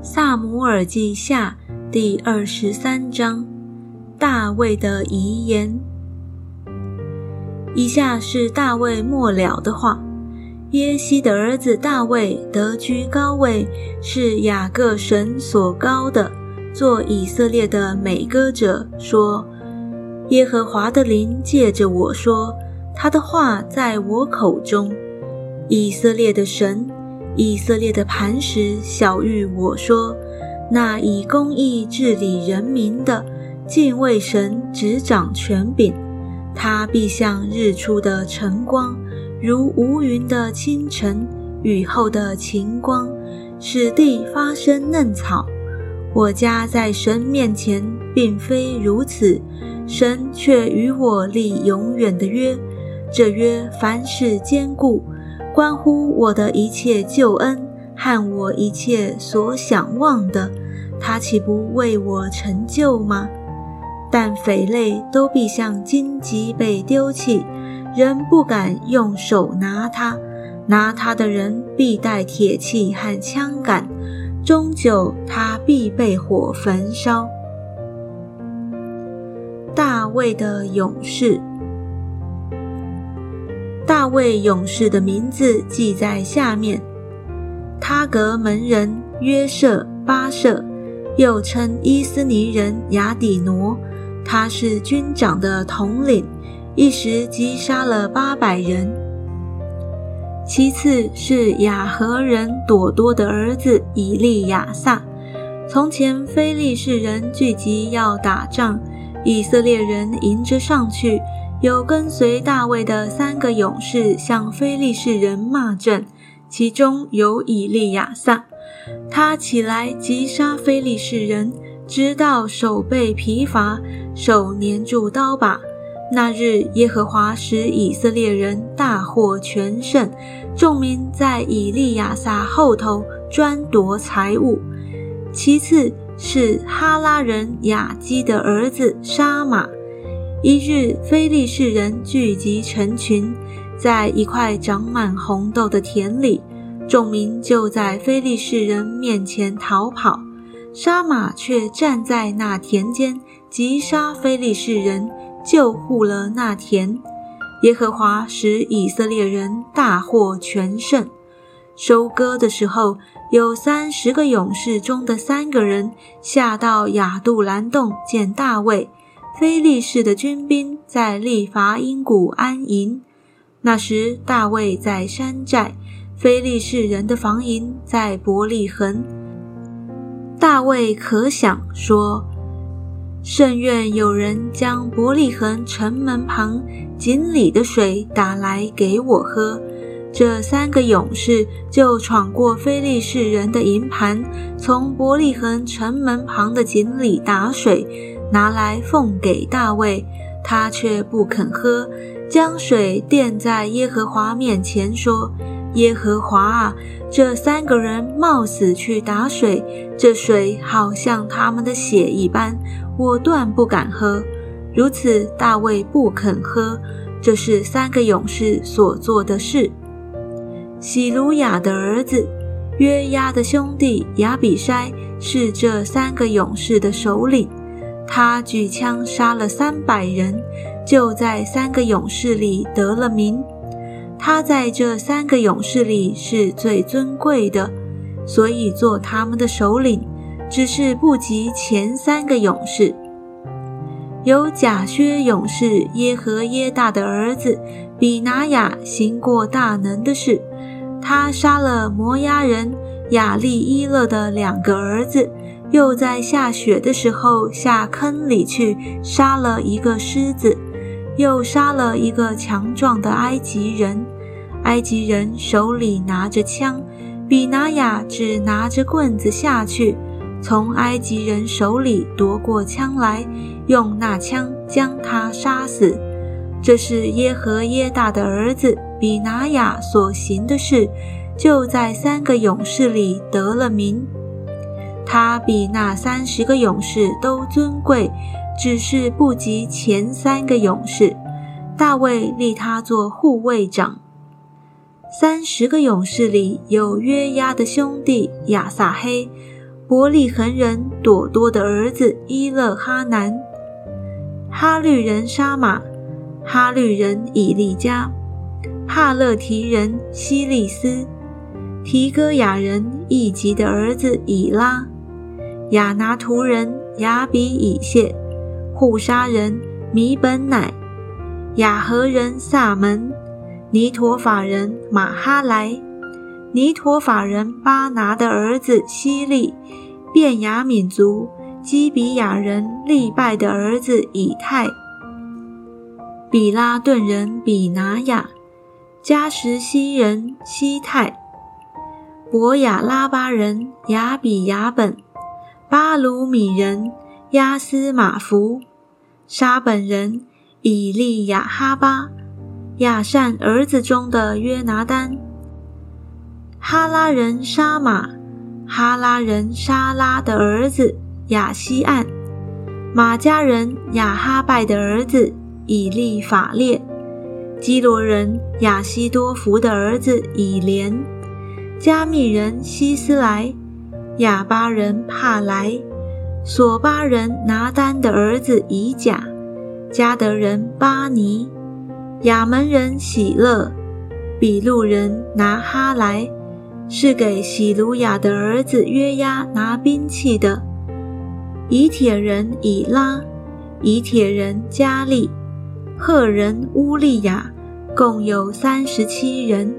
萨姆尔记下第二十三章，大卫的遗言。以下是大卫末了的话：耶西的儿子大卫得居高位，是雅各神所高的，做以色列的美歌者说：耶和华的灵借着我说，他的话在我口中。以色列的神，以色列的磐石，小玉我说：那以公义治理人民的，敬畏神，执掌权柄，他必像日出的晨光，如无云的清晨，雨后的晴光，使地发生嫩草。我家在神面前并非如此，神却与我立永远的约，这约凡事坚固。关乎我的一切救恩和我一切所想望的，他岂不为我成就吗？但匪类都必像荆棘被丢弃，人不敢用手拿它，拿它的人必带铁器和枪杆，终究它必被火焚烧。大卫的勇士。大卫勇士的名字记在下面：他格门人约瑟巴舍，又称伊斯尼人雅底挪，他是军长的统领，一时击杀了八百人。其次是雅和人朵多的儿子以利亚撒。从前非利士人聚集要打仗，以色列人迎着上去。有跟随大卫的三个勇士向非利士人骂阵，其中有以利亚撒。他起来击杀非利士人，直到手背疲乏，手粘住刀把。那日耶和华使以色列人大获全胜，众民在以利亚撒后头专夺财物。其次是哈拉人雅基的儿子沙马。一日，非利士人聚集成群，在一块长满红豆的田里，众民就在非利士人面前逃跑。沙马却站在那田间，击杀非利士人，救护了那田。耶和华使以色列人大获全胜。收割的时候，有三十个勇士中的三个人下到亚杜兰洞见大卫。非利士的军兵在利伐因谷安营。那时大卫在山寨，非利士人的防营在伯利恒。大卫可想说：“甚愿有人将伯利恒城门旁井里的水打来给我喝。”这三个勇士就闯过非利士人的营盘，从伯利恒城门旁的井里打水。拿来奉给大卫，他却不肯喝，将水垫在耶和华面前，说：“耶和华啊，这三个人冒死去打水，这水好像他们的血一般，我断不敢喝。”如此，大卫不肯喝。这是三个勇士所做的事。喜鲁雅的儿子约押的兄弟亚比筛是这三个勇士的首领。他举枪杀了三百人，就在三个勇士里得了名。他在这三个勇士里是最尊贵的，所以做他们的首领，只是不及前三个勇士。有贾薛勇士耶和耶大的儿子比拿雅行过大能的事，他杀了摩押人亚利伊勒的两个儿子。又在下雪的时候下坑里去杀了一个狮子，又杀了一个强壮的埃及人。埃及人手里拿着枪，比拿雅只拿着棍子下去，从埃及人手里夺过枪来，用那枪将他杀死。这是耶和耶大的儿子比拿雅所行的事，就在三个勇士里得了名。他比那三十个勇士都尊贵，只是不及前三个勇士。大卫立他做护卫长。三十个勇士里有约押的兄弟亚撒黑，伯利恒人朵多的儿子伊勒哈南，哈律人沙马，哈律人以利加，帕勒提人希利斯，提戈雅人以吉的儿子以拉，亚拿图人亚比以谢，护沙人米本乃，雅和人萨门，尼陀法人马哈莱。尼陀法人巴拿的儿子希利，便雅敏族基比亚人利拜的儿子以太，比拉顿人比拿雅，加什西人西泰，博雅拉巴人雅比雅本，巴鲁米人亚斯马福，沙本人以利亚哈巴，亚善儿子中的约拿丹。哈拉人沙马，哈拉人沙拉的儿子亚西岸，马家人亚哈拜的儿子以利法列，基罗人亚西多福的儿子以连，加密人希斯莱，亚巴人帕莱，索巴人拿丹的儿子以甲，加德人巴尼，亚门人喜乐，比路人拿哈莱。是给喜鲁雅的儿子约押拿兵器的。以铁人以拉，以铁人加利，赫人乌利亚，共有三十七人。